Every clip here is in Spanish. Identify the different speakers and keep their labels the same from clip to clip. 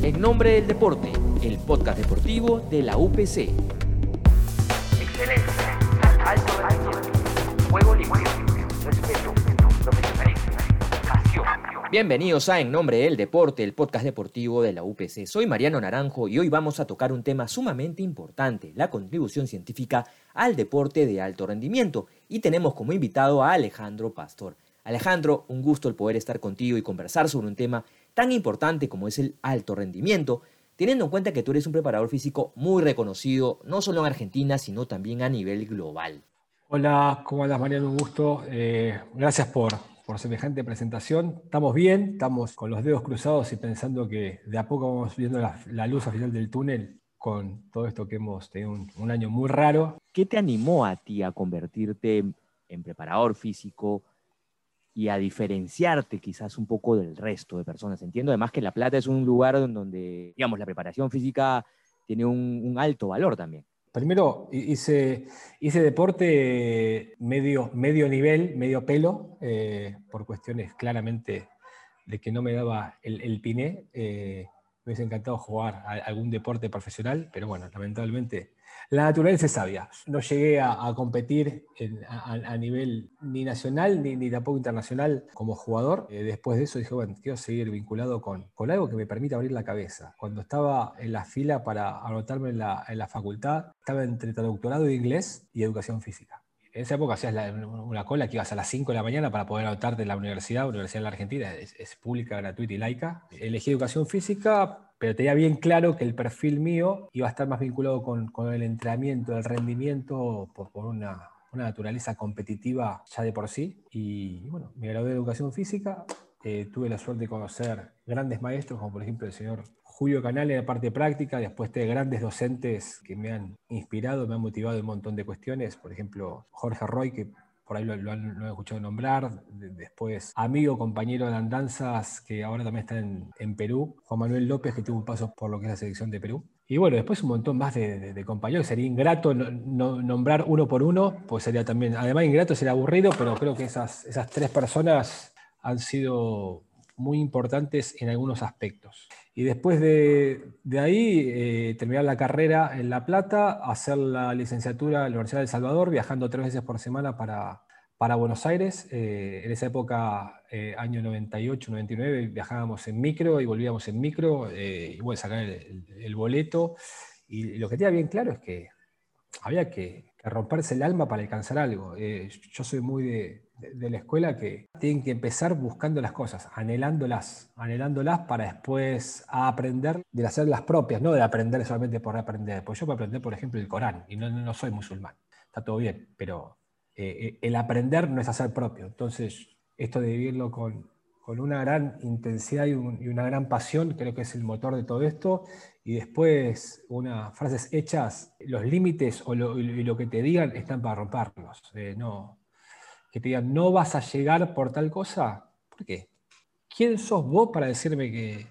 Speaker 1: En nombre del deporte, el podcast deportivo de la UPC.
Speaker 2: Excelencia, alto rendimiento, juego limpio, respeto.
Speaker 1: Bienvenidos a En Nombre del Deporte, el podcast deportivo de la UPC. Soy Mariano Naranjo y hoy vamos a tocar un tema sumamente importante, la contribución científica al deporte de alto rendimiento. Y tenemos como invitado a Alejandro Pastor. Alejandro, un gusto el poder estar contigo y conversar sobre un tema tan importante como es el alto rendimiento, teniendo en cuenta que tú eres un preparador físico muy reconocido, no solo en Argentina, sino también a nivel global.
Speaker 3: Hola, ¿cómo andas Mariano? Un gusto. Eh, gracias por, por semejante presentación. Estamos bien, estamos con los dedos cruzados y pensando que de a poco vamos viendo la, la luz al final del túnel con todo esto que hemos tenido un, un año muy raro.
Speaker 1: ¿Qué te animó a ti a convertirte en preparador físico y a diferenciarte quizás un poco del resto de personas? Entiendo además que La Plata es un lugar donde, digamos, la preparación física tiene un, un alto valor también.
Speaker 3: Primero hice, hice deporte medio, medio nivel, medio pelo, eh, por cuestiones claramente de que no me daba el, el piné. Eh, me hubiese encantado jugar a algún deporte profesional, pero bueno, lamentablemente la naturaleza es sabia. No llegué a, a competir en, a, a, nivel ni nacional ni, ni tampoco internacional como jugador. Eh, después de eso dije, bueno, quiero seguir vinculado con, con, algo que me permita abrir la cabeza. Cuando estaba en la fila para anotarme en la, en la facultad, estaba entre traductorado de inglés y educación física. En esa época hacías la, una cola que ibas a las 5 de la mañana para poder anotarte en la universidad, Universidad de la Argentina, es, es, pública, gratuita y laica. Elegí educación física, pero tenía bien claro que el perfil mío iba a estar más vinculado con, con el entrenamiento, el rendimiento, por, por una, una, naturaleza competitiva ya de por sí. Y bueno, me gradué de educación física, eh, tuve la suerte de conocer grandes maestros, como por ejemplo el señor Julio Canal en la parte práctica, después de grandes docentes que me han inspirado, me han motivado en un montón de cuestiones, por ejemplo Jorge Roy, que por ahí lo, lo, han, lo han, escuchado nombrar, después amigo, compañero de andanzas, que ahora también está en, en, Perú, Juan Manuel López, que tuvo un paso por lo que es la selección de Perú. Y bueno, después un montón más de, de, de compañeros, sería ingrato no, no, nombrar uno por uno, pues sería también, además ingrato sería aburrido, pero creo que esas, esas tres personas han sido muy importantes en algunos aspectos. Y después de, de ahí, eh, terminar la carrera en La Plata, hacer la licenciatura en la Universidad de El Salvador, viajando tres veces por semana para, para Buenos Aires. Eh, en esa época, eh, año 98, 99, viajábamos en micro y volvíamos en micro, eh, y bueno, sacar el, el, el, boleto. Y lo que tenía bien claro es que había que, que romperse el alma para alcanzar algo. Eh, yo soy muy de, de, la escuela que tienen que empezar buscando las cosas, anhelándolas, anhelándolas para después aprender de hacer las propias, no de aprender solamente por aprender. Pues yo puedo aprender, por ejemplo, el Corán, y no, no soy musulmán, está todo bien, pero eh, el aprender no es hacer propio. Entonces, esto de vivirlo con, con una gran intensidad y, una gran pasión, creo que es el motor de todo esto. Y después, unas frases hechas, los límites o lo, y lo que te digan están para romperlos. Eh, no, que te digan, no vas a llegar por tal cosa. ¿Por qué? ¿Quién sos vos para decirme que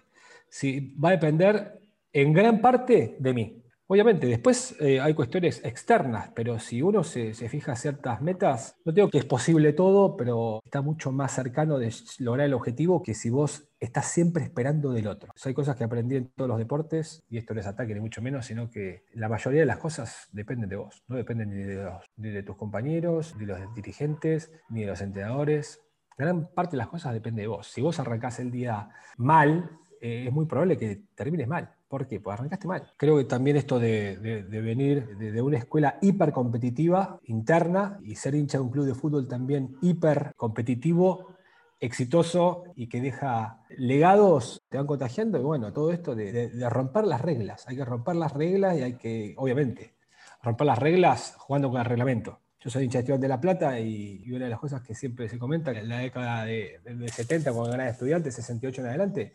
Speaker 3: si va a depender en gran parte de mí? Obviamente, después eh, hay cuestiones externas, pero si uno se, se, fija ciertas metas, no digo que es posible todo, pero está mucho más cercano de lograr el objetivo que si vos estás siempre esperando del otro. Hay cosas que aprendí en todos los deportes, y esto no es ataque ni mucho menos, sino que la mayoría de las cosas dependen de vos, no dependen ni de, los, ni de tus compañeros, ni de los dirigentes, ni de los entrenadores. Gran parte de las cosas depende de vos. Si vos arrancás el día mal, eh, es muy probable que termines mal. ¿Por qué? Pues arrancaste mal. Creo que también esto de, de, de venir de, de, una escuela hiper competitiva interna y ser hincha de un club de fútbol también hiper competitivo, exitoso y que deja legados, te van contagiando. Y bueno, todo esto de, romper las reglas. Hay que romper las reglas y hay que, obviamente, romper las reglas jugando con el reglamento. Yo soy hincha de La Plata y, y, una de las cosas que siempre se comenta, que en la década de, 70, cuando ganaba estudiantes, 68 en adelante,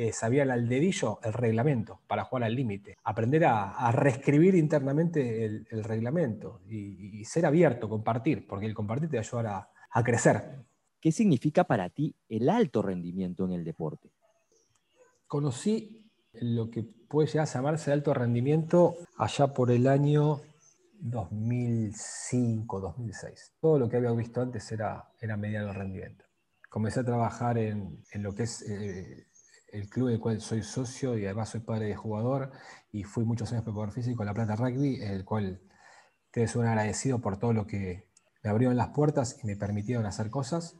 Speaker 3: eh, sabían al dedillo el reglamento para jugar al límite, aprender a, a, reescribir internamente el, el reglamento y, y, ser abierto, compartir, porque el compartir te va a ayudar a, a, crecer.
Speaker 1: ¿Qué significa para ti el alto rendimiento en el deporte?
Speaker 3: Conocí lo que puede llegar a llamarse alto rendimiento allá por el año 2005, 2006. Todo lo que había visto antes era, era mediano rendimiento. Comencé a trabajar en, en lo que es... Eh, el club del cual soy socio y además soy padre de jugador y fui muchos años preparador físico en La Plata Rugby, el cual te soy agradecido por todo lo que me abrieron las puertas y me permitieron hacer cosas.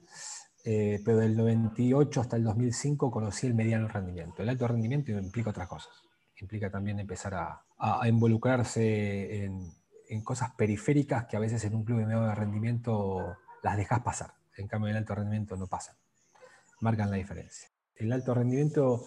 Speaker 3: Eh, pero del 98 hasta el 2005 conocí el mediano rendimiento. El alto rendimiento implica otras cosas. Implica también empezar a, a involucrarse en, en, cosas periféricas que a veces en un club de mediano rendimiento las dejas pasar. En cambio, en el alto rendimiento no pasan. Marcan la diferencia. El alto rendimiento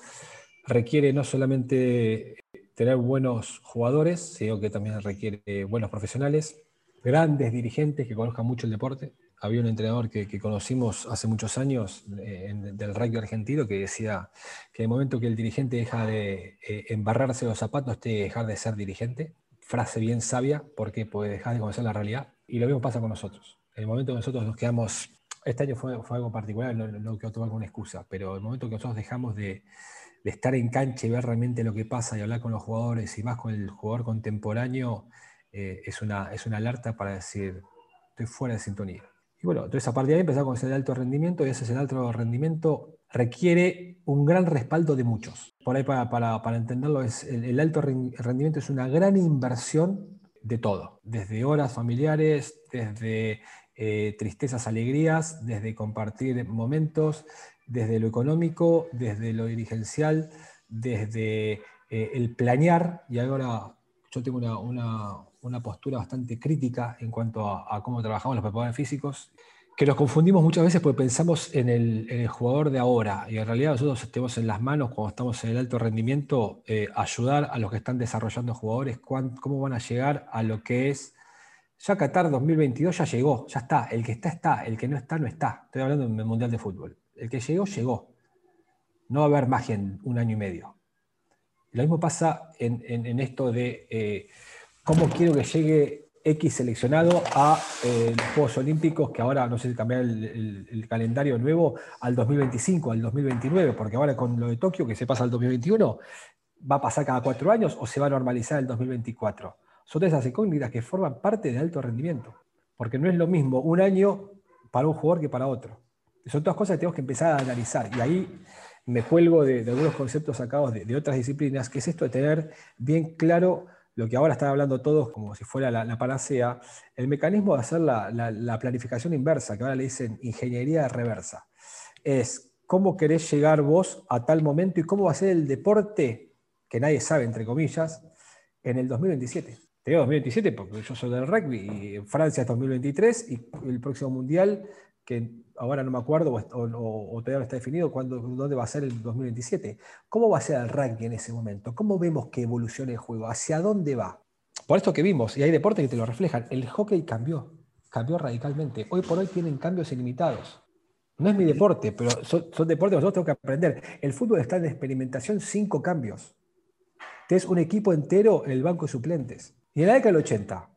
Speaker 3: requiere no solamente tener buenos jugadores, sino que también requiere buenos profesionales, grandes dirigentes que conozcan mucho el deporte. Había un entrenador que, conocimos hace muchos años eh, del rugby argentino que decía que el momento que el dirigente deja de eh, embarrarse los zapatos, te dejar de ser dirigente. Frase bien sabia, porque puede dejar de conocer la realidad. Y lo mismo pasa con nosotros. En el momento que nosotros nos quedamos, este año fue, algo particular, no, no quiero tomar como excusa, pero el momento que nosotros dejamos de, estar en cancha y ver realmente lo que pasa y hablar con los jugadores y más con el jugador contemporáneo, eh, es, una, es una alerta para decir, estoy fuera de sintonía. Y bueno, entonces a partir de ahí empezamos con ese alto rendimiento y ese alto rendimiento requiere un gran respaldo de muchos. Por ahí para, para, para entenderlo, es, el, alto rendimiento es una gran inversión de todo, desde horas familiares, desde eh, tristezas, alegrías, desde compartir momentos, desde lo económico, desde lo dirigencial, desde eh, el planear, y ahora yo tengo una, postura bastante crítica en cuanto a, cómo trabajamos los preparadores físicos, que nos confundimos muchas veces porque pensamos en el, jugador de ahora, y en realidad nosotros tenemos en las manos, cuando estamos en el alto rendimiento, eh, ayudar a los que están desarrollando jugadores, cómo van a llegar a lo que es ya Qatar 2022 ya llegó, ya está. El que está, está. El que no está, no está. Estoy hablando del Mundial de Fútbol. El que llegó, llegó. No va a haber magia en un año y medio. Lo mismo pasa en, esto de eh, cómo quiero que llegue X seleccionado a eh, los Juegos Olímpicos, que ahora no sé si cambiar el, calendario nuevo al 2025, al 2029, porque ahora con lo de Tokio, que se pasa al 2021, va a pasar cada cuatro años o se va a normalizar el 2024. Son todas esas incógnitas que forman parte de alto rendimiento, porque no es lo mismo un año para un jugador que para otro. Son todas cosas que tenemos que empezar a analizar. Y ahí me cuelgo de, algunos conceptos sacados de, otras disciplinas, que es esto de tener bien claro lo que ahora están hablando todos como si fuera la, panacea, el mecanismo de hacer la, planificación inversa, que ahora le dicen ingeniería reversa. Es cómo querés llegar vos a tal momento y cómo va a ser el deporte, que nadie sabe, entre comillas, en el 2027. Te digo 2027 porque yo soy del rugby y en Francia es 2023 y el próximo mundial que ahora no me acuerdo o, todavía no está definido cuándo, dónde va a ser el 2027. ¿Cómo va a ser el ranking en ese momento? ¿Cómo vemos que evoluciona el juego? ¿Hacia dónde va? Por esto que vimos, y hay deportes que te lo reflejan, el hockey cambió, cambió radicalmente. Hoy por hoy tienen cambios ilimitados. No es mi deporte, pero son, deportes que nosotros tenemos que aprender. El fútbol está en experimentación cinco cambios. Tienes un equipo entero en el banco de suplentes. Y en la década del 80,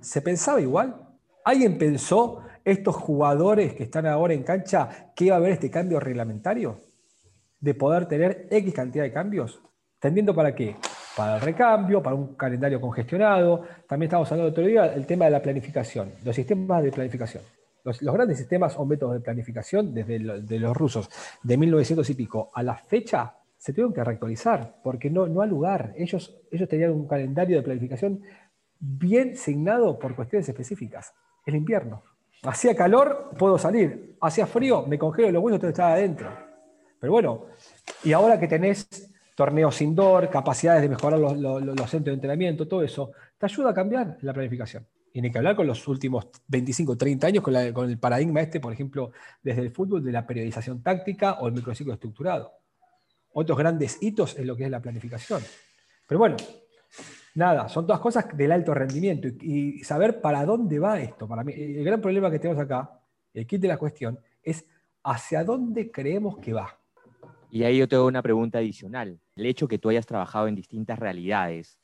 Speaker 3: ¿se pensaba igual? ¿Alguien pensó estos jugadores que están ahora en cancha, que iba a haber este cambio reglamentario? De poder tener X cantidad de cambios. ¿Tendiendo para qué? Para el recambio, para un calendario congestionado. También estamos hablando otro día del tema de la planificación, los sistemas de planificación. Los, grandes sistemas o métodos de planificación, desde de los rusos de 1900 y pico a la fecha, se tuvieron que reactualizar, porque no, no hay lugar. Ellos, ellos tenían un calendario de planificación bien signado por cuestiones específicas. El invierno. Hacía calor, puedo salir. Hacía frío, me congelo los huesos, todo estaba adentro. Pero bueno, y ahora que tenés torneos indoor, capacidades de mejorar los, centros de entrenamiento, todo eso, te ayuda a cambiar la planificación. Y hay que hablar con los últimos 25, 30 años, con, con, el paradigma este, por ejemplo, desde el fútbol, de la periodización táctica o el microciclo estructurado. Otros grandes hitos en lo que es la planificación. Pero bueno, Nada, son todas cosas del alto rendimiento y, saber para dónde va esto. Para mí, el gran problema que tenemos acá, el kit de la cuestión, es hacia dónde creemos que va.
Speaker 1: Y ahí yo tengo una pregunta adicional. El hecho que tú hayas trabajado en distintas realidades,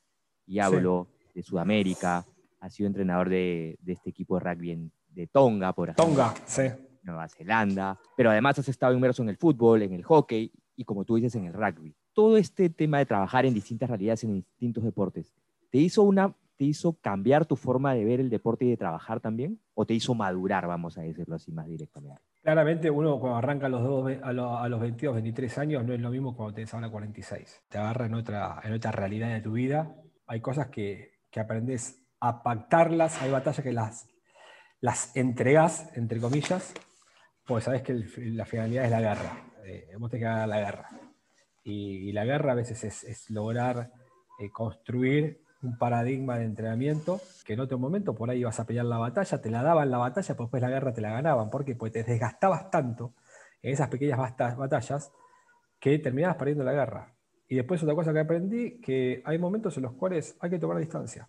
Speaker 1: y hablo de Sudamérica, has sido entrenador de, este equipo de rugby de Tonga, por ejemplo.
Speaker 3: Tonga, sí.
Speaker 1: Nueva Zelanda, pero además has estado inmerso en el fútbol, en el hockey y como tú dices, en el rugby todo este tema de trabajar en distintas realidades, en distintos deportes, ¿te hizo, una, ¿te hizo cambiar tu forma de ver el deporte y de trabajar también? ¿O te hizo madurar, vamos a decirlo así más directamente?
Speaker 3: Claramente uno cuando arranca a los, dos, a, los, 22, 23 años no es lo mismo cuando tenés ahora 46. Te agarra en otra, en otra realidad de tu vida. Hay cosas que, que aprendes a pactarlas, hay batallas que las, las entregas, entre comillas, pues sabes que la finalidad es la guerra. Eh, vos tenés que ganar la guerra. Y, la guerra a veces es, lograr eh, construir un paradigma de entrenamiento que en otro momento por ahí ibas a pelear la batalla, te la daban la batalla, pero después la guerra te la ganaban. ¿Por qué? Porque te desgastabas tanto en esas pequeñas batallas que terminabas perdiendo la guerra. Y después otra cosa que aprendí, que hay momentos en los cuales hay que tomar distancia.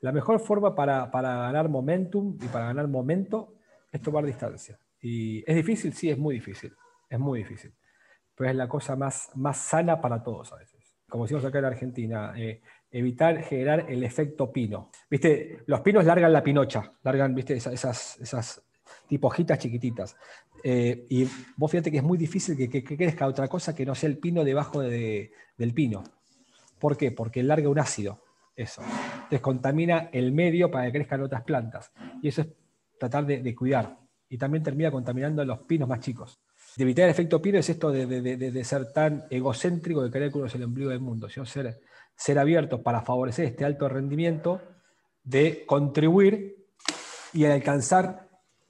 Speaker 3: La mejor forma para, para ganar momentum y para ganar momento es tomar distancia. Y es difícil, sí, es muy difícil. Es muy difícil. Pero es la cosa más, más sana para todos a veces. Como decimos acá en Argentina, eh, evitar generar el efecto pino. ¿Viste? Los pinos largan la pinocha, largan, ¿viste? Esas, esas, tipo hojitas chiquititas. Eh, y vos fíjate que es muy difícil que, que, crezca otra cosa que no sea el pino debajo de, del pino. ¿Por qué? Porque larga un ácido. Eso. Descontamina el medio para que crezcan otras plantas. Y eso es tratar de, de cuidar y también termina contaminando los pinos más chicos. De evitar el efecto pino es esto de, ser tan egocéntrico de creer que uno es el ombligo del mundo, sino ser, ser abiertos para favorecer este alto rendimiento, de contribuir y alcanzar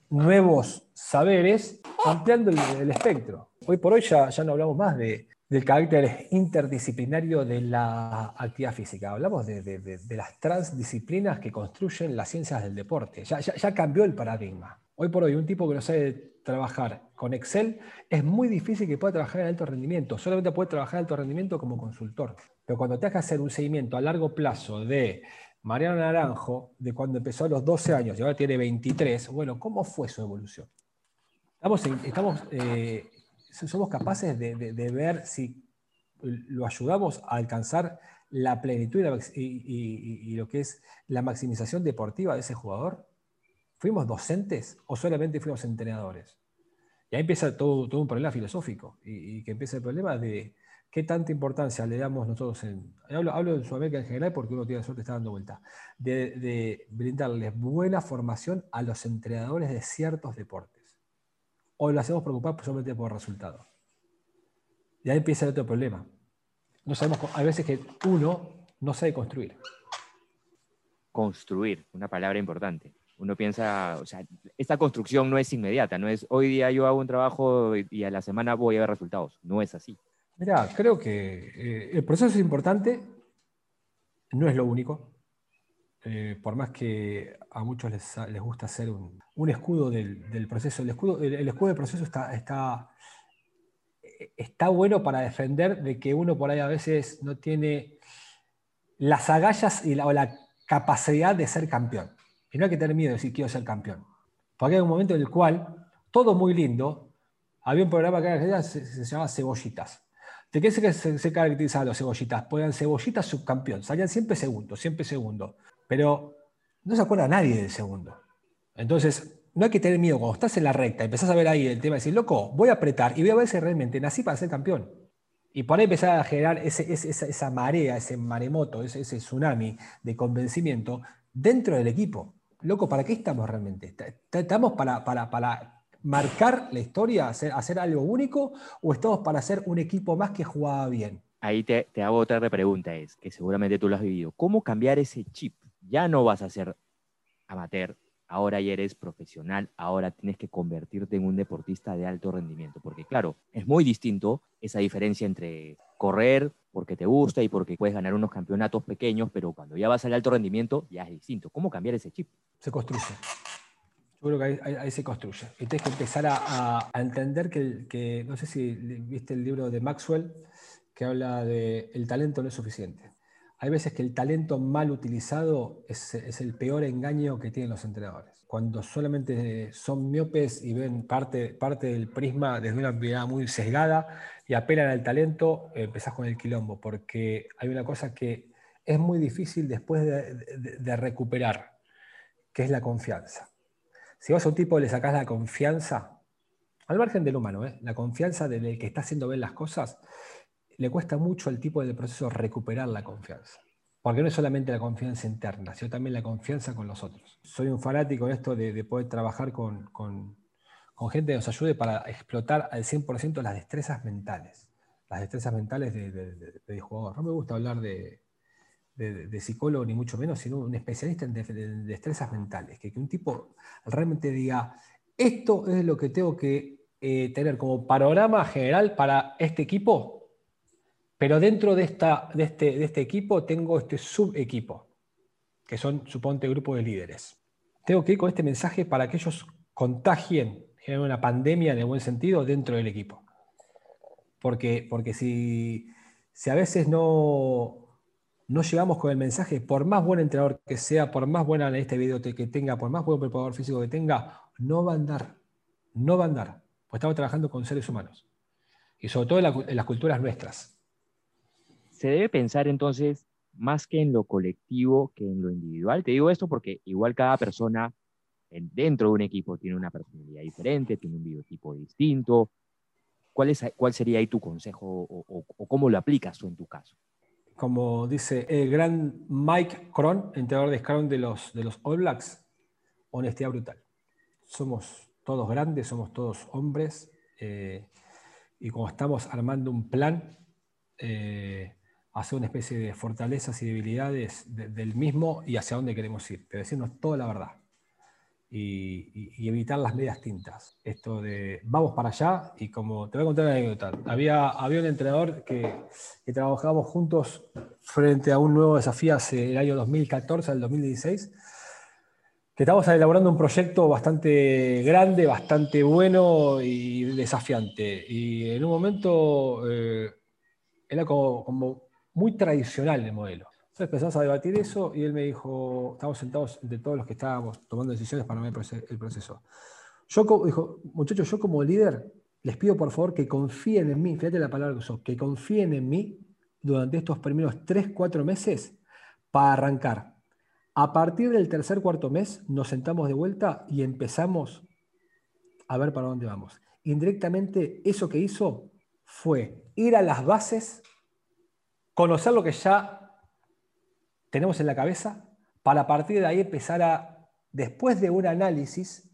Speaker 3: nuevos saberes, ampliando el, espectro. Hoy por hoy ya, ya no hablamos más de, del carácter interdisciplinario de la actividad física. Hablamos de, las transdisciplinas que construyen las ciencias del deporte. Ya, ya, cambió el paradigma. Hoy por hoy, un tipo que no sabe trabajar con Excel es muy difícil que pueda trabajar en alto rendimiento. Solamente puede trabajar en alto rendimiento como consultor. Pero cuando te que hacer un seguimiento a largo plazo de Mariano Naranjo, de cuando empezó a los 12 años y ahora tiene 23, bueno, ¿cómo fue su evolución? Estamos, eh, somos capaces de, ver si lo ayudamos a alcanzar la plenitud y lo que es la maximización deportiva de ese jugador. ¿Fuimos docentes o solamente fuimos entrenadores? Y ahí empieza todo, todo un problema filosófico y, que empieza el problema de qué tanta importancia le damos nosotros en... Hablo, hablo de Sudamérica en general porque uno tiene la suerte de estar dando vuelta. De, brindarles buena formación a los entrenadores de ciertos deportes. O lo hacemos preocupar solamente por resultados. Y ahí empieza el otro problema. No sabemos, hay veces que uno no sabe construir.
Speaker 1: Construir, una palabra importante uno piensa, o sea, esta construcción no es inmediata, no es hoy día yo hago un trabajo y a la semana voy a ver resultados, no es así.
Speaker 3: Mira, creo que eh, el proceso es importante, no es lo único, eh, por más que a muchos les, les gusta hacer un, escudo del, proceso, el escudo, el, escudo del proceso está, está, está bueno para defender de que uno por ahí a veces no tiene las agallas y o la capacidad de ser campeón. Y no hay que tener miedo de decir quiero ser campeón. Porque hay un momento en el cual, todo muy lindo, había un programa que se, se llamaba Cebollitas. ¿De qué se, se, caracterizaban los cebollitas? Pues eran cebollitas subcampeón, salían siempre segundo, siempre segundo. Pero no se acuerda nadie del segundo. Entonces, no hay que tener miedo. Cuando estás en la recta, empezás a ver ahí el tema de decir, loco, voy a apretar y voy a ver si realmente nací para ser campeón. Y por ahí empezar a generar esa, esa, marea, ese maremoto, ese, ese tsunami de convencimiento dentro del equipo loco, ¿para qué estamos realmente? ¿Estamos para, para, marcar la historia, hacer, hacer, algo único, o estamos para hacer un equipo más que jugaba bien?
Speaker 1: Ahí te, te hago otra pregunta, es que seguramente tú lo has vivido. ¿Cómo cambiar ese chip? Ya no vas a ser amateur, ahora ya eres profesional, ahora tienes que convertirte en un deportista de alto rendimiento, porque claro, es muy distinto esa diferencia entre correr porque te gusta y porque puedes ganar unos campeonatos pequeños, pero cuando ya vas al alto rendimiento ya es distinto. ¿Cómo cambiar ese chip?
Speaker 3: Se construye. Yo creo que ahí, se construye. Y tienes que empezar a, entender que, que, no sé si viste el libro de Maxwell, que habla de el talento no es suficiente hay veces que el talento mal utilizado es, el peor engaño que tienen los entrenadores. Cuando solamente son miopes y ven parte, parte del prisma desde una mirada muy sesgada y apelan al talento, empezás con el quilombo, porque hay una cosa que es muy difícil después de, recuperar, que es la confianza. Si vos a un tipo le sacás la confianza, al margen del humano, ¿eh? la confianza del que está haciendo bien las cosas, le cuesta mucho al tipo de proceso recuperar la confianza. Porque no es solamente la confianza interna, sino también la confianza con los otros. Soy un fanático de esto de, poder trabajar con, con gente que nos ayude para explotar al 100% las destrezas mentales, las destrezas mentales del jugador. No me gusta hablar de, psicólogo ni mucho menos, sino un especialista en, destrezas mentales, que, un tipo realmente diga, esto es lo que tengo que eh, tener como panorama general para este equipo, pero dentro de, esta, de, este, de este equipo tengo este subequipo, que son, suponte, grupo de líderes. Tengo que ir con este mensaje para que ellos contagien, generen una pandemia de buen sentido dentro del equipo. Porque, porque si, si a veces no, no llegamos con el mensaje, por más buen entrenador que sea, por más buena este video que tenga, por más buen preparador físico que tenga, no va a andar. No va a andar. Pues estamos trabajando con seres humanos. Y sobre todo en, las culturas nuestras.
Speaker 1: Se debe pensar entonces más que en lo colectivo que en lo individual. Te digo esto porque igual cada persona dentro de un equipo tiene una personalidad diferente, tiene un biotipo distinto. ¿Cuál, es, cuál sería ahí tu consejo o, cómo lo aplicas tú en tu caso?
Speaker 3: Como dice el gran Mike Cron, entrenador de Scrum de los, de los All Blacks, honestidad brutal. Somos todos grandes, somos todos hombres, eh, y como estamos armando un plan, eh, hacer una especie de fortalezas y debilidades del mismo y hacia dónde queremos ir, pero decirnos toda la verdad y, evitar las medias tintas. Esto de vamos para allá y como te voy a contar una anécdota. Había, había un entrenador que, que trabajábamos juntos frente a un nuevo desafío hace el año 2014 al 2016 que estábamos elaborando un proyecto bastante grande, bastante bueno y desafiante. Y en un momento eh, era como, como, muy tradicional el modelo. Entonces empezamos a debatir eso y él me dijo, estamos sentados entre todos los que estábamos tomando decisiones para el proceso. Yo, dijo, muchachos, yo como líder les pido por favor que confíen en mí, fíjate la palabra que usó, que confíen en mí durante estos primeros 3, 4 meses para arrancar. A partir del tercer, cuarto mes nos sentamos de vuelta y empezamos a ver para dónde vamos. Indirectamente, eso que hizo fue ir a las bases, conocer lo que ya tenemos en la cabeza para partir de ahí empezar a, después de un análisis,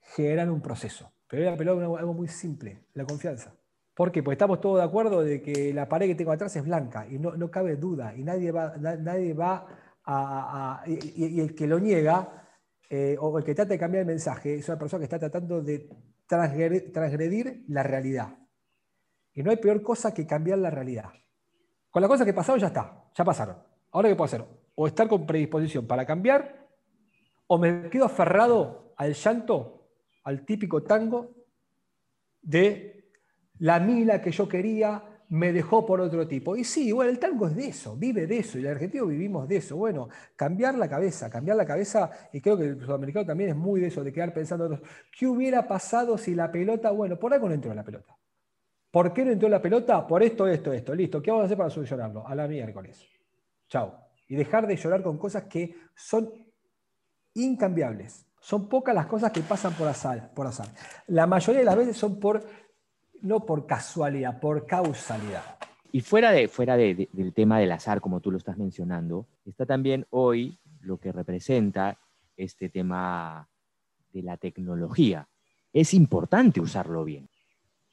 Speaker 3: generar un proceso. Pero voy a algo muy simple, la confianza. ¿Por qué? Porque estamos todos de acuerdo de que la pared que tengo atrás es blanca y no, cabe duda y nadie va, nadie va a... y, el que lo niega eh, o el que trata de cambiar el mensaje es una persona que está tratando de transgredir, la realidad. Y no hay peor cosa que cambiar la realidad. Con las cosas que pasaron ya está, ya pasaron. Ahora, ¿qué puedo hacer? O estar con predisposición para cambiar, o me quedo aferrado al llanto, al típico tango de la mila que yo quería me dejó por otro tipo. Y sí, bueno, el tango es de eso, vive de eso, y el argentino vivimos de eso. Bueno, cambiar la cabeza, cambiar la cabeza, y creo que el sudamericano también es muy de eso, de quedar pensando, ¿qué hubiera pasado si la pelota, bueno, por algo no entró la pelota? ¿Por qué no entró la pelota? Por esto, esto, esto. Listo, ¿qué vamos a hacer para solucionarlo? A la miércoles. Chao. Y dejar de llorar con cosas que son incambiables. Son pocas las cosas que pasan por azar, por azar. La mayoría de las veces son por, no por casualidad, por causalidad.
Speaker 1: Y fuera, de, fuera del tema del azar, como tú lo estás mencionando, está también hoy lo que representa este tema de la tecnología. Es importante usarlo bien.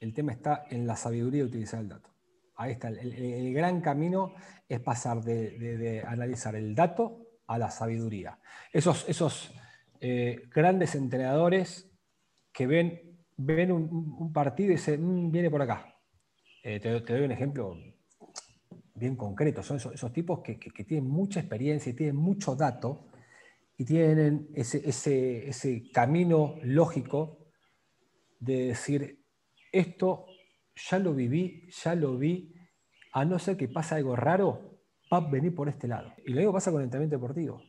Speaker 3: El tema está en la sabiduría de utilizar el dato. Ahí está, el, gran camino es pasar de, analizar el dato a la sabiduría. Esos, esos eh, grandes entrenadores que ven, ven un, partido y dicen, mm, viene por acá. Eh, te, doy un ejemplo bien concreto. Son esos, tipos que, tienen mucha experiencia y tienen mucho dato y tienen ese, ese, ese camino lógico de decir, esto ya lo viví, ya lo vi, a no ser que pase algo raro, va a venir por este lado. Y lo mismo pasa con el entrenamiento deportivo.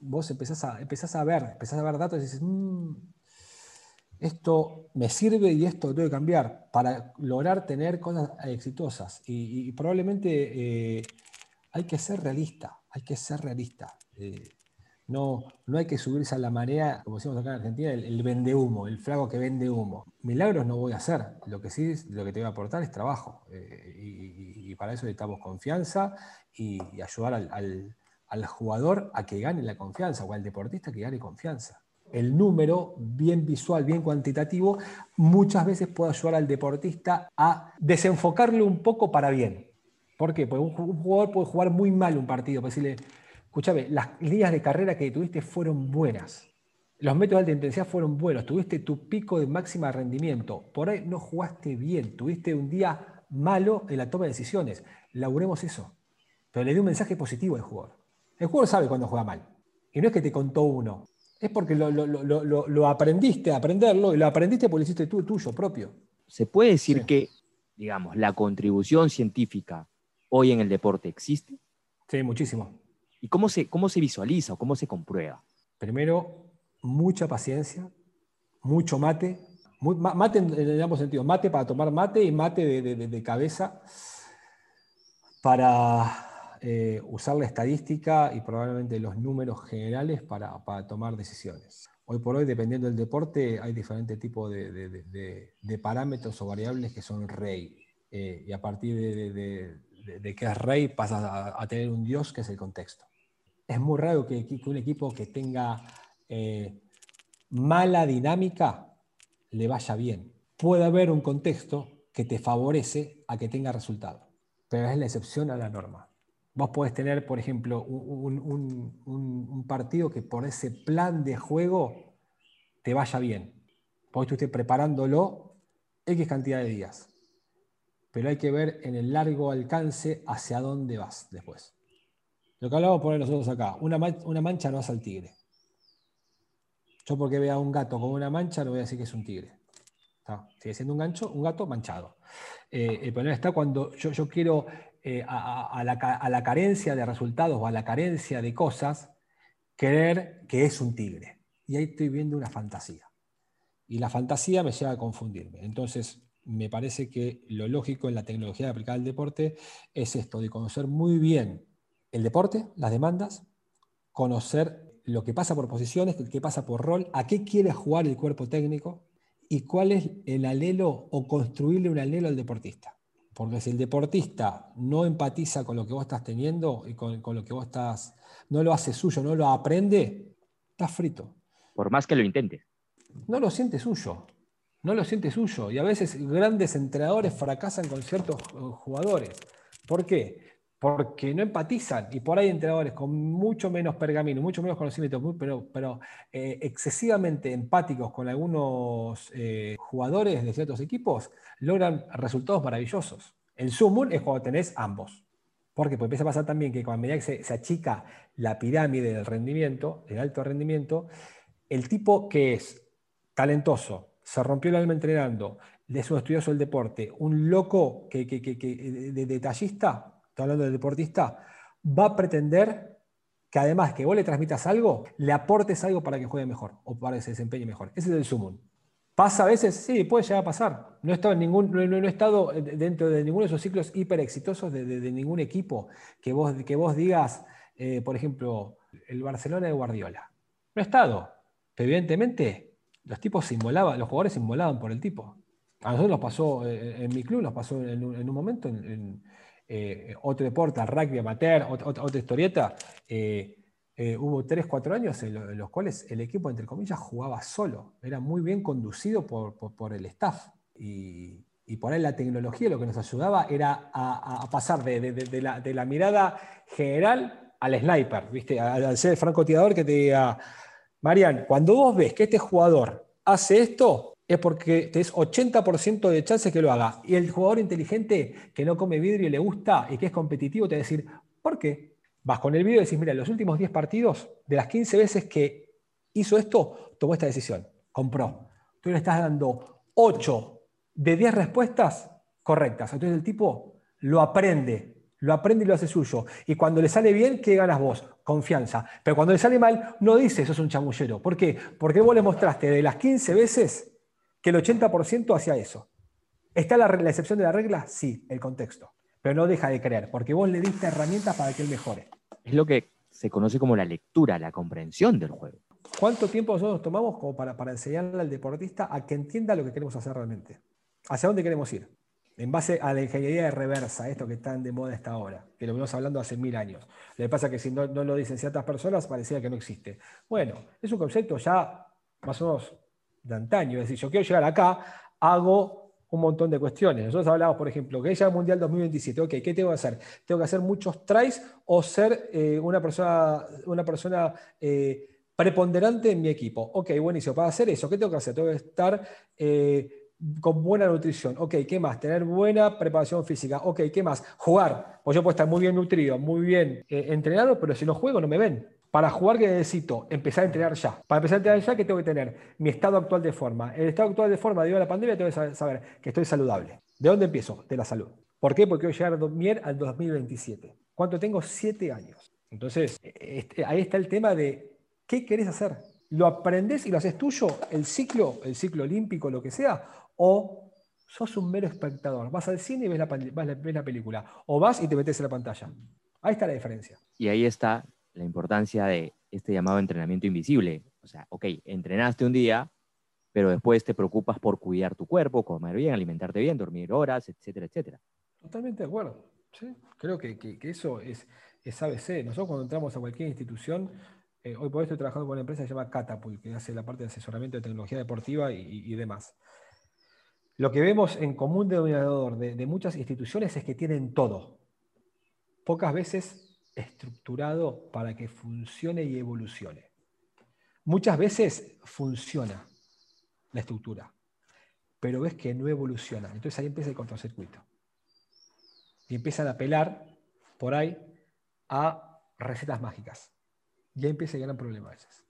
Speaker 3: Vos empezás a, empezás a ver, empezás a ver datos y dices, mm, esto me sirve y esto tengo que cambiar para lograr tener cosas exitosas. Y, probablemente eh, hay que ser realista, hay que ser realista. Eh, no, no hay que subirse a la marea, como decimos acá en Argentina, el, vende humo, el flago que vende humo. Milagros no voy a hacer. Lo que sí, lo que te voy a aportar es trabajo. Eh, y, para eso necesitamos confianza y, ayudar al, jugador a que gane la confianza, o al deportista que gane confianza. el número, bien visual, bien cuantitativo, muchas veces puede ayudar al deportista a desenfocarle un poco para bien. ¿Por qué? Porque un jugador puede jugar muy mal un partido, para decirle, escúchame, las líneas de carrera que tuviste fueron buenas. Los métodos de alta intensidad fueron buenos, tuviste tu pico de máxima rendimiento. Por ahí no jugaste bien, tuviste un día malo en la toma de decisiones. Laburemos eso. Pero le di un mensaje positivo al jugador. El jugador sabe cuando juega mal. Y no es que te contó uno. Es porque lo, aprendiste a aprenderlo y lo aprendiste porque lo hiciste tú, tuyo, propio.
Speaker 1: ¿Se puede decir que, digamos, la contribución científica hoy en el deporte existe?
Speaker 3: Sí, muchísimo.
Speaker 1: ¿Y cómo se, cómo se visualiza o cómo se comprueba?
Speaker 3: Primero, mucha paciencia, mucho mate. mate en, ambos sentidos. Mate para tomar mate y mate de, cabeza para eh, usar la estadística y probablemente los números generales para, tomar decisiones. Hoy por hoy, dependiendo del deporte, hay diferentes tipos de, parámetros o variables que son rey. Eh, y a partir de, de, que es rey pasa a, tener un dios que es el contexto. Es muy raro que, un equipo que tenga eh, mala dinámica le vaya bien. Puede haber un contexto que te favorece a que tenga resultado, pero es la excepción a la norma. Vos podés tener, por ejemplo, un, partido que por ese plan de juego te vaya bien. Tú estés preparándolo X cantidad de días pero hay que ver en el largo alcance hacia dónde vas después. Lo que hablamos poner nosotros acá, una, mancha no hace al tigre. Yo porque vea un gato con una mancha no voy a decir que es un tigre. Sigue siendo un, gancho, un gato manchado. Eh, el problema está cuando yo, quiero eh, a, la, a, la, carencia de resultados o a la carencia de cosas, creer que es un tigre. Y ahí estoy viendo una fantasía. Y la fantasía me lleva a confundirme. Entonces, me parece que lo lógico en la tecnología aplicada al deporte es esto, de conocer muy bien el deporte, las demandas, conocer lo que pasa por posiciones, qué pasa por rol, a qué quiere jugar el cuerpo técnico y cuál es el alelo o construirle un alelo al deportista. Porque si el deportista no empatiza con lo que vos estás teniendo y con, con lo que vos estás, no lo hace suyo, no lo aprende, estás frito.
Speaker 1: Por más que lo intente.
Speaker 3: No lo siente suyo no lo siente suyo. Y a veces grandes entrenadores fracasan con ciertos eh, jugadores. ¿Por qué? Porque no empatizan. Y por ahí entrenadores con mucho menos pergamino, mucho menos conocimiento, pero, pero eh, excesivamente empáticos con algunos eh, jugadores de ciertos equipos, logran resultados maravillosos. El sumum es cuando tenés ambos. Porque pues empieza a pasar también que cuando medida que se, achica la pirámide del rendimiento, el alto rendimiento, el tipo que es talentoso, se rompió el alma entrenando, es un estudioso del deporte, un loco que, de, detallista, estoy hablando del deportista, va a pretender que además que vos le transmitas algo, le aportes algo para que juegue mejor o para que se desempeñe mejor. Ese es el sumum. ¿Pasa a veces? Sí, puede llegar a pasar. No he estado, dentro de ninguno de esos ciclos hiper exitosos de, ningún equipo que vos, que vos digas, eh, por ejemplo, el Barcelona de Guardiola. No he estado. Pero evidentemente los tipos se inmolaban, los jugadores se inmolaban por el tipo. A nosotros nos pasó, eh, en mi club nos pasó en, un, momento, en, eh, otro deporte, rugby amateur, otra, otra historieta, eh, hubo 3, 4 años en, los cuales el equipo, entre comillas, jugaba solo. Era muy bien conducido por, el staff. Y, por ahí la tecnología lo que nos ayudaba era a, pasar de, la, mirada general al sniper, ¿viste? al ser francotirador que te diga Marian, cuando vos ves que este jugador hace esto, es porque tenés 80% de chances que lo haga. Y el jugador inteligente que no come vidrio y le gusta y que es competitivo te va a decir, ¿por qué? Vas con el vídeo y decís, mira, los últimos 10 partidos, de las 15 veces que hizo esto, tomó esta decisión, compró. Tú le estás dando 8 de 10 respuestas correctas. Entonces el tipo lo aprende, lo aprende y lo hace suyo. Y cuando le sale bien, ¿qué ganas vos? Confianza. Pero cuando le sale mal, no dice, eso es un chamullero. ¿Por qué? Porque vos le mostraste de las 15 veces que el 80% hacía eso. ¿Está la, la, excepción de la regla? Sí, el contexto. Pero no deja de creer, porque vos le diste herramientas para que él mejore.
Speaker 1: Es lo que se conoce como la lectura, la comprensión del juego.
Speaker 3: ¿Cuánto tiempo nosotros tomamos como para, para enseñarle al deportista a que entienda lo que queremos hacer realmente? ¿Hacia dónde queremos ir? en base a la ingeniería de reversa, esto que está de moda esta hora, que lo venimos hablando hace mil años. Lo que pasa es que si no, lo dicen ciertas personas, parecía que no existe. Bueno, es un concepto ya más o menos de antaño. Es decir, yo quiero llegar acá, hago un montón de cuestiones. Nosotros hablamos, por ejemplo, que ella Mundial 2027. Ok, ¿qué tengo que hacer? ¿Tengo que hacer muchos tries o ser eh, una persona, una persona eh, preponderante en mi equipo? Ok, buenísimo. Para hacer eso, ¿qué tengo que hacer? Tengo que estar eh, con buena nutrición. Ok, ¿qué más? Tener buena preparación física. Ok, ¿qué más? Jugar. Pues yo puedo estar muy bien nutrido, muy bien entrenado, pero si no juego no me ven. Para jugar, ¿qué necesito? Empezar a entrenar ya. Para empezar a entrenar ya, ¿qué tengo que tener? Mi estado actual de forma. El estado actual de forma debido a la pandemia, tengo que saber que estoy saludable. ¿De dónde empiezo? De la salud. ¿Por qué? Porque quiero llegar bien al 2027. ¿Cuánto tengo? Siete años. Entonces, este, ahí está el tema de qué querés hacer. ¿Lo aprendes y lo haces tuyo, el ciclo, el ciclo olímpico, lo que sea? ¿O sos un mero espectador? Vas al cine y ves la, ves la película. O vas y te metes en la pantalla. Ahí está la diferencia.
Speaker 1: Y ahí está la importancia de este llamado entrenamiento invisible. O sea, ok, entrenaste un día, pero después te preocupas por cuidar tu cuerpo, comer bien, alimentarte bien, dormir horas, etcétera, etcétera.
Speaker 3: Totalmente de acuerdo. ¿sí? Creo que, que, eso es, es, ABC. Nosotros cuando entramos a cualquier institución, eh, hoy por hoy estoy trabajando con una empresa que se llama Catapult, que hace la parte de asesoramiento de tecnología deportiva y, demás. Lo que vemos en común denominador de, de muchas instituciones es que tienen todo. Pocas veces estructurado para que funcione y evolucione. Muchas veces funciona la estructura, pero ves que no evoluciona. Entonces ahí empieza el cortocircuito. Y empiezan a apelar por ahí a recetas mágicas. Y ahí empieza el gran problema a veces.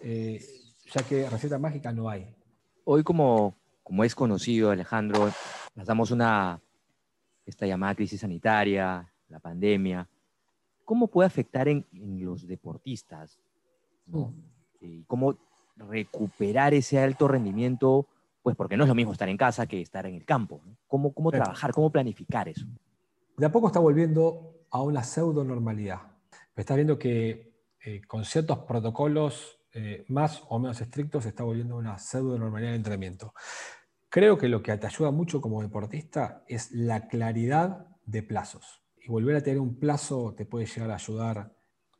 Speaker 3: Eh, ya que recetas mágicas no hay.
Speaker 1: Hoy, como, como es conocido, Alejandro, nos damos una, esta llamada crisis sanitaria, la pandemia, ¿cómo puede afectar en, los deportistas? ¿no? Mm. ¿Cómo recuperar ese alto rendimiento? Pues porque no es lo mismo estar en casa que estar en el campo. ¿Cómo, cómo trabajar, cómo planificar eso?
Speaker 3: De a poco está volviendo a una pseudo normalidad. Está viendo que eh, con ciertos protocolos eh, más o menos estrictos se está volviendo a una pseudo normalidad de entrenamiento. Creo que lo que te ayuda mucho como deportista es la claridad de plazos volver a tener un plazo te puede llegar a ayudar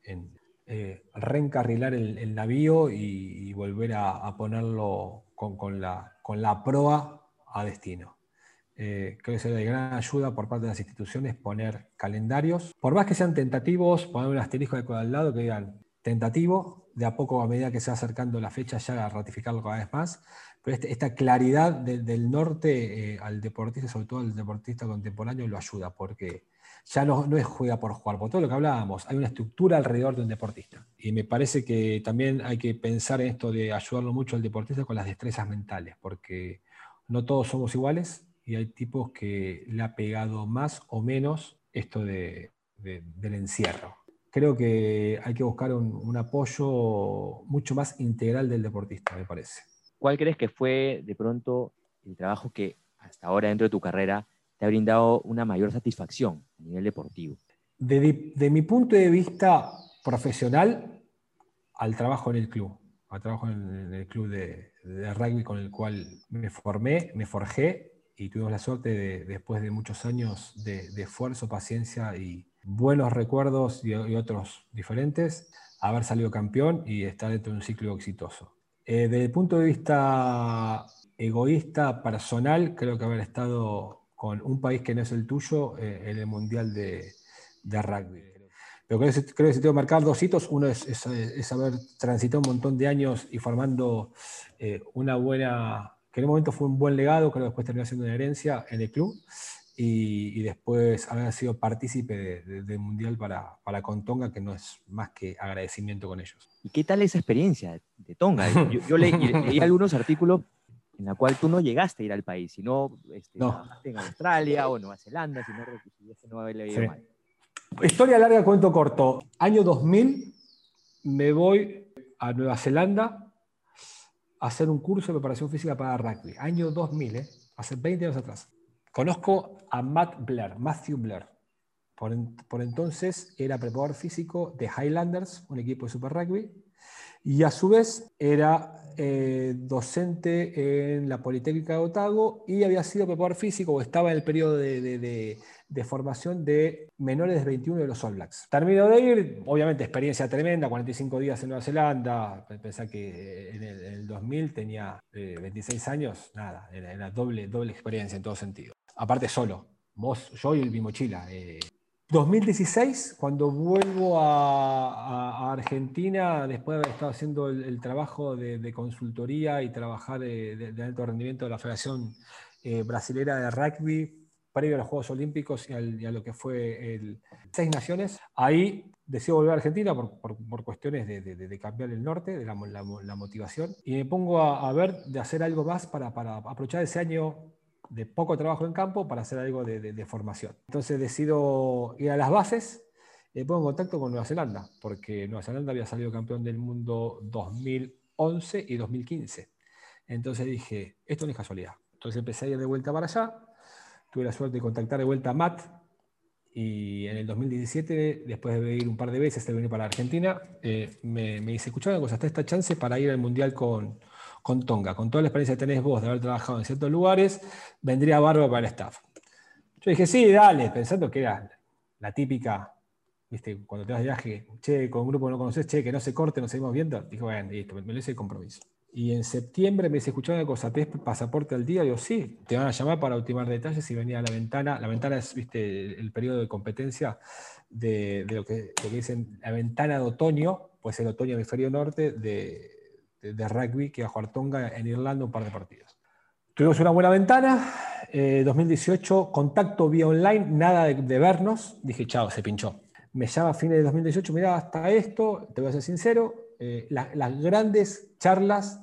Speaker 3: en eh, reencarrilar el, navío y, volver a, ponerlo con, la, con, la, proa a destino. Eh, creo que sería de gran ayuda por parte de las instituciones poner calendarios, por más que sean tentativos, poner un asterisco de al lado que digan tentativo, de a poco a medida que se va acercando la fecha ya a ratificarlo cada vez más, pero este, esta claridad del norte eh, al deportista, sobre todo al deportista contemporáneo, lo ayuda, porque ya no, no es juega por jugar, por todo lo que hablábamos, hay una estructura alrededor de un deportista. Y me parece que también hay que pensar en esto de ayudarlo mucho al deportista con las destrezas mentales, porque no todos somos iguales y hay tipos que le ha pegado más o menos esto de, del encierro. Creo que hay que buscar un, un apoyo mucho más integral del deportista, me parece.
Speaker 1: ¿Cuál crees que fue de pronto el trabajo que hasta ahora dentro de tu carrera te ha brindado una mayor satisfacción a nivel deportivo?
Speaker 3: De, mi punto de vista profesional, al trabajo en el club, al trabajo en, el club de, rugby con el cual me formé, me forjé y tuvimos la suerte de, después de muchos años de, esfuerzo, paciencia y buenos recuerdos y, otros diferentes, haber salido campeón y estar dentro de un ciclo exitoso. Eh, desde el punto de vista egoísta, personal, creo que haber estado con un país que no es el tuyo eh, en el Mundial de, Rugby. Pero creo, que si tengo que marcar dos hitos. Uno es, haber transitado un montón de años y formando eh, una buena, que en un momento fue un buen legado, creo que después terminó siendo una herencia en el club. Y, después haber sido partícipe del Mundial para, para con Tonga, que no es más que agradecimiento con ellos.
Speaker 1: ¿Y qué tal esa experiencia de Tonga? Yo, leí algunos artículos en la cual tú no llegaste a ir al país, sino este, en Australia o Nueva Zelanda, si no, no haberle ido mal.
Speaker 3: Historia larga, cuento corto. Año 2000 me voy a Nueva Zelanda a hacer un curso de preparación física para rugby. Año 2000, ¿eh? hace 20 años atrás. Conozco a Matt Blair, Matthew Blair. Por, entonces era preparador físico de Highlanders, un equipo de Super Rugby, y a su vez era eh, docente en la Politécnica de Otago y había sido preparador físico o estaba en el periodo de, formación de menores de 21 de los All Blacks. Termino de ir, obviamente experiencia tremenda, 45 días en Nueva Zelanda, pensar que en el, 2000 tenía 26 eh, años, nada, era, doble, doble experiencia en todo sentido. Aparte solo, vos, yo y mi mochila. 2016, eh. cuando vuelvo a, Argentina, después de haber estado haciendo el, trabajo de, consultoría y trabajar de, alto rendimiento de la Federación eh, Brasilera de Rugby, previo a los Juegos Olímpicos y, a lo que fue el Seis Naciones. Ahí decido volver a Argentina por, cuestiones de, cambiar el norte, de la, motivación, y me pongo a, ver de hacer algo más para, aprovechar ese año de poco trabajo en campo para hacer algo de, formación. Entonces decido ir a las bases y me pongo en contacto con Nueva Zelanda, porque Nueva Zelanda había salido campeón del mundo 2011 y 2015. Entonces dije, esto no es casualidad. Entonces empecé a ir de vuelta para allá, tuve la suerte de contactar de vuelta a Matt y en el 2017, después de ir un par de veces, de venir para Argentina, eh, me, me, dice, escuchame cosa, está esta chance para ir al Mundial con, con Tonga, con toda la experiencia que tenés vos de haber trabajado en ciertos lugares, vendría barba para el staff. Yo dije, sí, dale, pensando que era la típica, viste, cuando te vas de viaje, che, con un grupo que no conoces, che, que no se corte, nos seguimos viendo. Dijo, bueno, listo, me, lo hice el compromiso. Y en septiembre me dice, escuchó una cosa, ¿tenés pasaporte al día? Digo, sí, te van a llamar para ultimar detalles y venía a la ventana. La ventana es, viste, el periodo de competencia de, lo, que, dicen la ventana de otoño, pues el otoño hemisferio norte de, de, rugby que va a jugar en Irlanda un par de partidos. Tuvimos una buena ventana, 2018, eh, contacto vía online, nada de, vernos. Dije, chao, se pinchó. Me llama a fines de 2018, mira, hasta esto, te voy a ser sincero, eh, las grandes charlas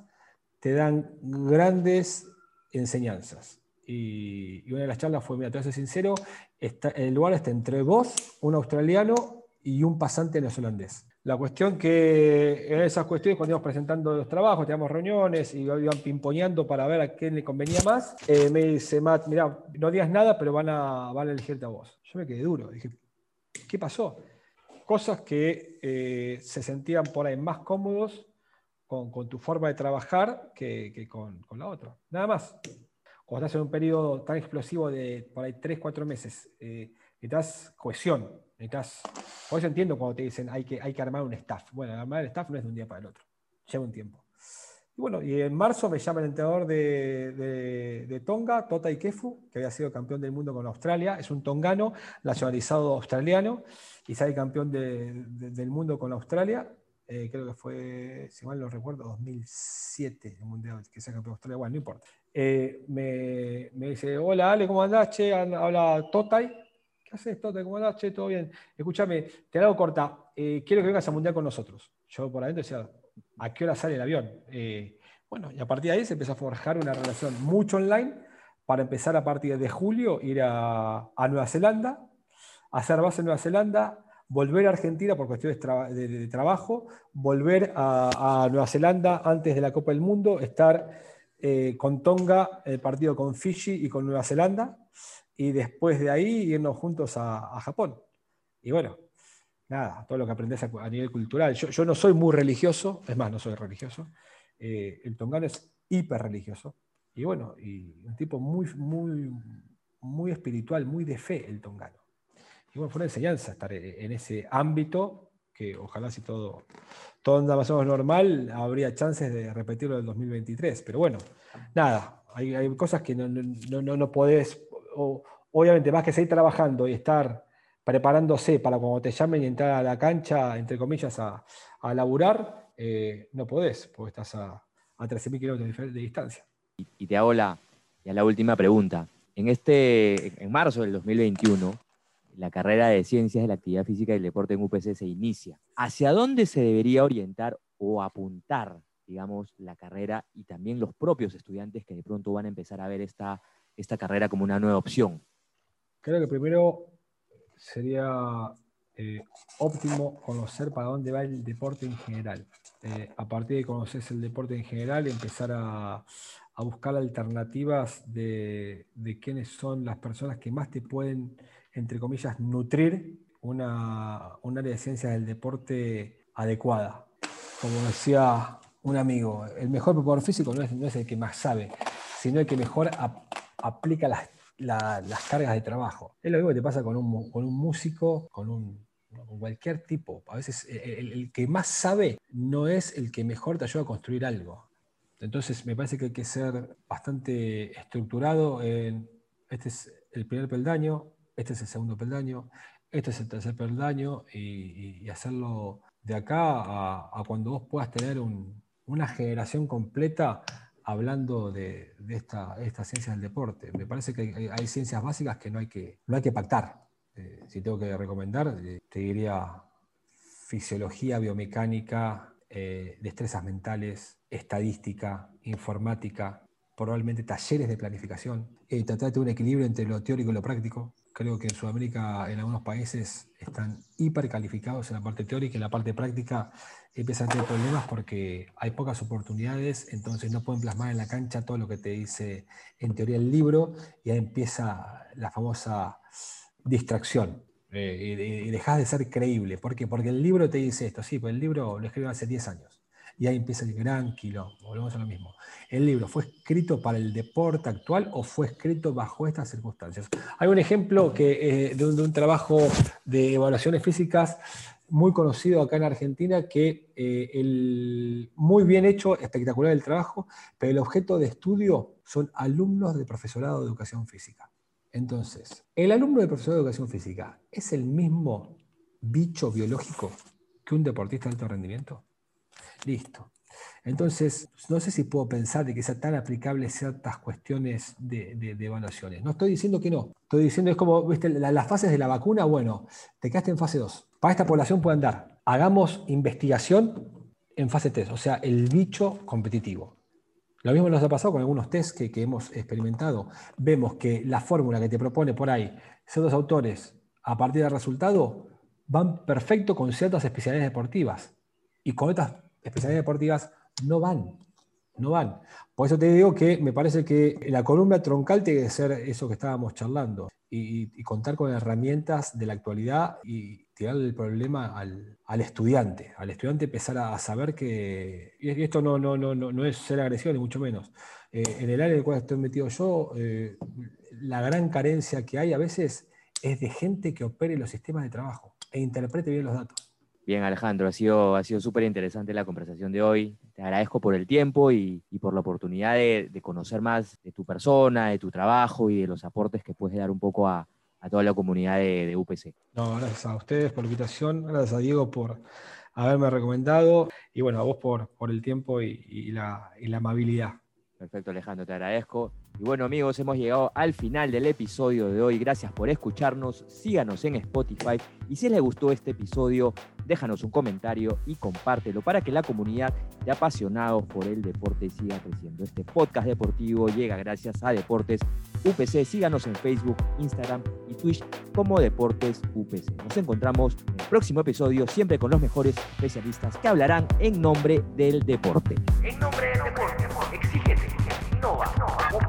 Speaker 3: te dan grandes enseñanzas. Y, una de las charlas fue, mira, te voy a ser sincero, el lugar está entre vos, un australiano y un pasante neozelandés. La cuestión que en esas cuestiones, cuando íbamos presentando los trabajos, teníamos reuniones y iban pimponeando para ver a quién le convenía más, eh, me dice Matt, mira, no digas nada, pero van a, van a elegirte a vos. Yo me quedé duro, dije, ¿qué pasó? cosas que eh, se sentían por ahí más cómodos con, tu forma de trabajar que, con, la otra. Nada más. Cuando estás en un periodo tan explosivo de por ahí 3, 4 meses, eh, necesitas cohesión. Necesitas, por eso entiendo cuando te dicen hay que, hay que armar un staff. Bueno, armar el staff no es de un día para el otro. Lleva un tiempo. Y bueno, y en marzo me llama el entrenador de, de, Tonga, Tota Ikefu, que había sido campeón del mundo con Australia. Es un tongano nacionalizado australiano y sale campeón del mundo con Australia. Eh, creo que fue, si mal no recuerdo, 2007 el mundial que se campeón de Australia. Bueno, no importa. Eh, me, me, dice: Hola, Ale, ¿cómo andás? Che, habla Totai. ¿Qué haces, Totai? ¿Cómo andás? Che, todo bien. Escúchame, te hago corta. Eh, quiero que vengas a mundial con nosotros. Yo por adentro decía a qué hora sale el avión. Eh, bueno, y a partir de ahí se empezó a forjar una relación mucho online para empezar a partir de julio ir a, Nueva Zelanda, hacer base en Nueva Zelanda, volver a Argentina por cuestiones de, trabajo, volver a, Nueva Zelanda antes de la Copa del Mundo, estar eh, con Tonga, el partido con Fiji y con Nueva Zelanda, y después de ahí irnos juntos a Japón. Y bueno, nada, todo lo que aprendes a, nivel cultural. Yo, no soy muy religioso, es más, no soy religioso. Eh, el tongano es hiper religioso. Y bueno, y un tipo muy, muy, muy espiritual, muy de fe el tongano. Y bueno, fue una enseñanza estar en ese ámbito, que ojalá si todo, todo anda más o menos normal, habría chances de repetirlo en el 2023. Pero bueno, nada, hay, hay cosas que no, no, no, no podés, obviamente, más que seguir trabajando y estar preparándose para cuando te llamen y entrar a la cancha, entre comillas, a, a laburar, eh, no podés, porque estás a, a 13.000 kilómetros de, distancia.
Speaker 1: Y, te hago la, la última pregunta. En, este, en marzo del 2021, la carrera de Ciencias de la Actividad Física y el Deporte en UPC se inicia. ¿Hacia dónde se debería orientar o apuntar, digamos, la carrera y también los propios estudiantes que de pronto van a empezar a ver esta, esta carrera como una nueva opción?
Speaker 3: Creo que primero sería eh, óptimo conocer para dónde va el deporte en general. Eh, a partir de conocer el deporte en general, empezar a, buscar alternativas de, quiénes son las personas que más te pueden, entre comillas, nutrir una, un área de ciencias del deporte adecuada. Como decía un amigo, el mejor preparador físico no es, el que más sabe, sino el que mejor aplica las las cargas de trabajo. Es lo mismo que te pasa con un, con un músico, con un cualquier tipo. A veces el, que más sabe no es el que mejor te ayuda a construir algo. Entonces me parece que hay que ser bastante estructurado este es el primer peldaño, este es el segundo peldaño, este es el tercer peldaño y, hacerlo de acá a, cuando vos puedas tener una generación completa hablando de, estas ciencias del deporte. Me parece que hay, ciencias básicas que no hay que, no hay que pactar. Eh, si tengo que recomendar, eh, te diría fisiología, biomecánica, eh, destrezas mentales, estadística, informática, probablemente talleres de planificación, tratar de un equilibrio entre lo teórico y lo práctico. Creo que en Sudamérica, en algunos países, están hipercalificados en la parte teórica y en la parte práctica empiezan a tener problemas porque hay pocas oportunidades, entonces no pueden plasmar en la cancha todo lo que te dice en teoría el libro y ahí empieza la famosa distracción. Eh, y, dejas de ser creíble. ¿Por qué? Porque el libro te dice esto, sí, pues el libro lo escribió hace 10 años. Y ahí empieza el gran kilo. Volvemos a lo mismo. ¿El libro fue escrito para el deporte actual o fue escrito bajo estas circunstancias? Hay un ejemplo que, eh, de, un, trabajo de evaluaciones físicas muy conocido acá en Argentina, que eh, el, muy bien hecho, espectacular el trabajo, pero el objeto de estudio son alumnos de profesorado de educación física. Entonces, ¿el alumno de profesorado de educación física es el mismo bicho biológico que un deportista de alto rendimiento? Listo. Entonces, no sé si puedo pensar de que sea tan aplicable ciertas cuestiones de, evaluaciones. No estoy diciendo que no. Estoy diciendo, es como, viste, las fases de la vacuna, bueno, te quedaste en fase 2. Para esta población pueden dar. Hagamos investigación en fase 3, o sea, el bicho competitivo. Lo mismo nos ha pasado con algunos test que, que hemos experimentado. Vemos que la fórmula que te propone por ahí ciertos autores a partir del resultado van perfecto con ciertas especialidades deportivas. Y con estas especialidades deportivas no van, no van. Por eso te digo que me parece que la columna troncal tiene que ser eso que estábamos charlando y, contar con herramientas de la actualidad y tirarle el problema al, estudiante, al estudiante empezar a, saber que, y esto no, no, no, no, es ser agresivo ni mucho menos, eh, en el área en el cual estoy metido yo, eh, la gran carencia que hay a veces es de gente que opere los sistemas de trabajo e interprete bien los datos.
Speaker 1: Bien, Alejandro, ha sido ha sido súper interesante la conversación de hoy. Te agradezco por el tiempo y, por la oportunidad de, conocer más de tu persona, de tu trabajo y de los aportes que puedes dar un poco a, toda la comunidad de, UPC.
Speaker 3: No, gracias a ustedes por la invitación, gracias a Diego por haberme recomendado y bueno, a vos por, por el tiempo y, la, y la amabilidad.
Speaker 1: Perfecto, Alejandro, te agradezco. Y bueno, amigos, hemos llegado al final del episodio de hoy. Gracias por escucharnos. Síganos en Spotify. Y si les gustó este episodio, déjanos un comentario y compártelo para que la comunidad de apasionados por el deporte siga creciendo. Este podcast deportivo llega gracias a Deportes UPC. Síganos en Facebook, Instagram y Twitch como Deportes UPC. Nos encontramos en el próximo episodio, siempre con los mejores especialistas que hablarán en nombre del deporte.
Speaker 2: En nombre del deporte, exígete, innova, UPC.